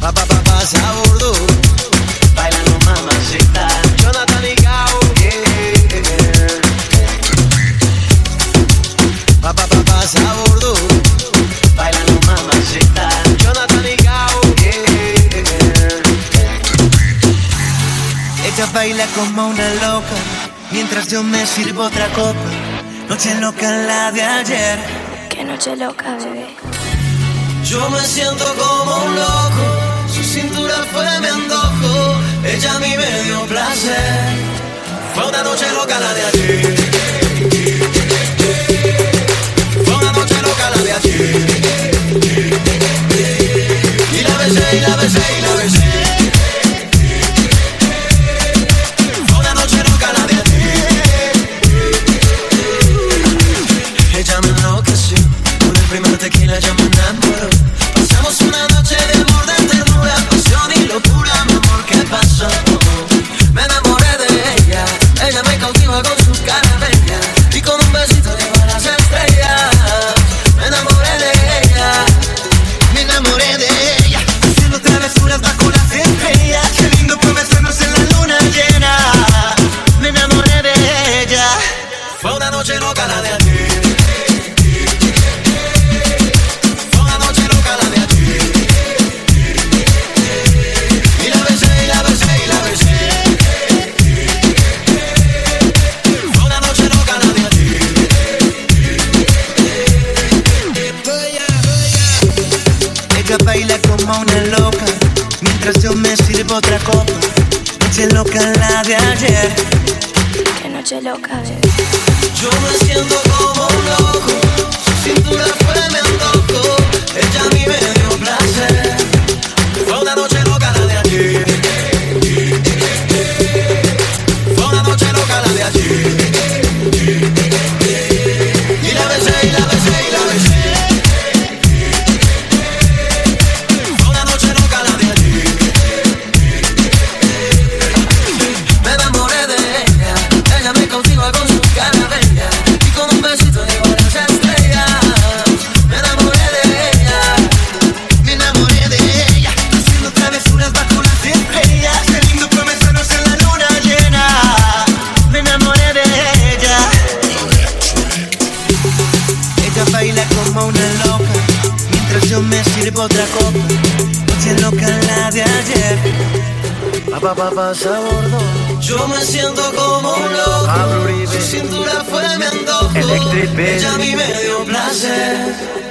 Pa, pa, pa, pasa a bordo. Bailando mamacita. Jonathan y Gao. Yeah. Pa, pa, pa, pasa a bordo. Bailando mamacita. Jonathan y Gao. Yeah. Ella baila como una loca, mientras yo me sirvo otra copa. Noche loca la de ayer. Qué noche loca, bebé. Yo me siento como un loco, su cintura fue mi antojo, ella a mí me dio placer. Fue una noche loca la de ayer. Fue una noche loca la de ayer. Y la besé, y la besé, y la noche loca la de ayer. Fue una noche loca la de ayer. Y la besé, y la besé, y la besé. Fue una noche loca la de ayer. Ella baila como una loca, mientras yo me sirvo otra copa. Noche loca la de ayer. Qué noche loca, bebé. Yo me siento como un loco, su cintura fue yo me sirvo otra copa. Noche loca la de ayer. pa pa pa pasa a bordo. Yo me siento como un loco, su cintura fue mi antojo, Electric ella a mí me dio placer.